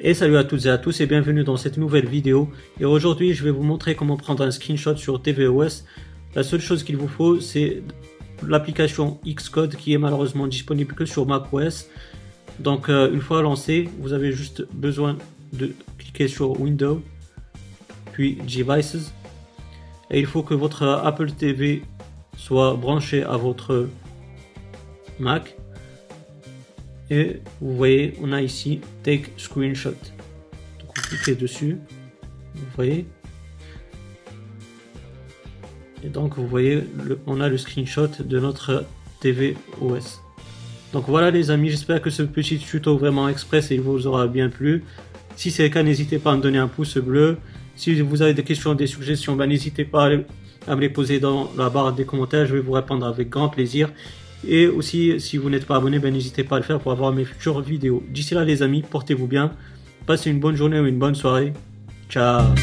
Et salut à toutes et à tous et bienvenue dans cette nouvelle vidéo. Et aujourd'hui je vais vous montrer comment prendre un screenshot sur tvOS. La seule chose qu'il vous faut c'est l'application Xcode qui est malheureusement disponible que sur macOS. Donc euh, une fois lancé, vous avez juste besoin de cliquer sur Windows, puis Devices. Et il faut que votre Apple TV soit branché à votre Mac et vous voyez on a ici take screenshot. Donc vous cliquez dessus. Vous voyez. Et donc vous voyez on a le screenshot de notre TV OS donc voilà les amis j'espère que ce petit tuto vraiment express il vous aura bien plu. Si c'est le cas n'hésitez pas à me donner un pouce bleu. Si vous avez des questions des suggestions ben, n'hésitez pas à me les poser dans la barre des commentaires. Je vais vous répondre avec grand plaisir et aussi, si vous n'êtes pas abonné, ben, n'hésitez pas à le faire pour avoir mes futures vidéos. D'ici là, les amis, portez-vous bien. Passez une bonne journée ou une bonne soirée. Ciao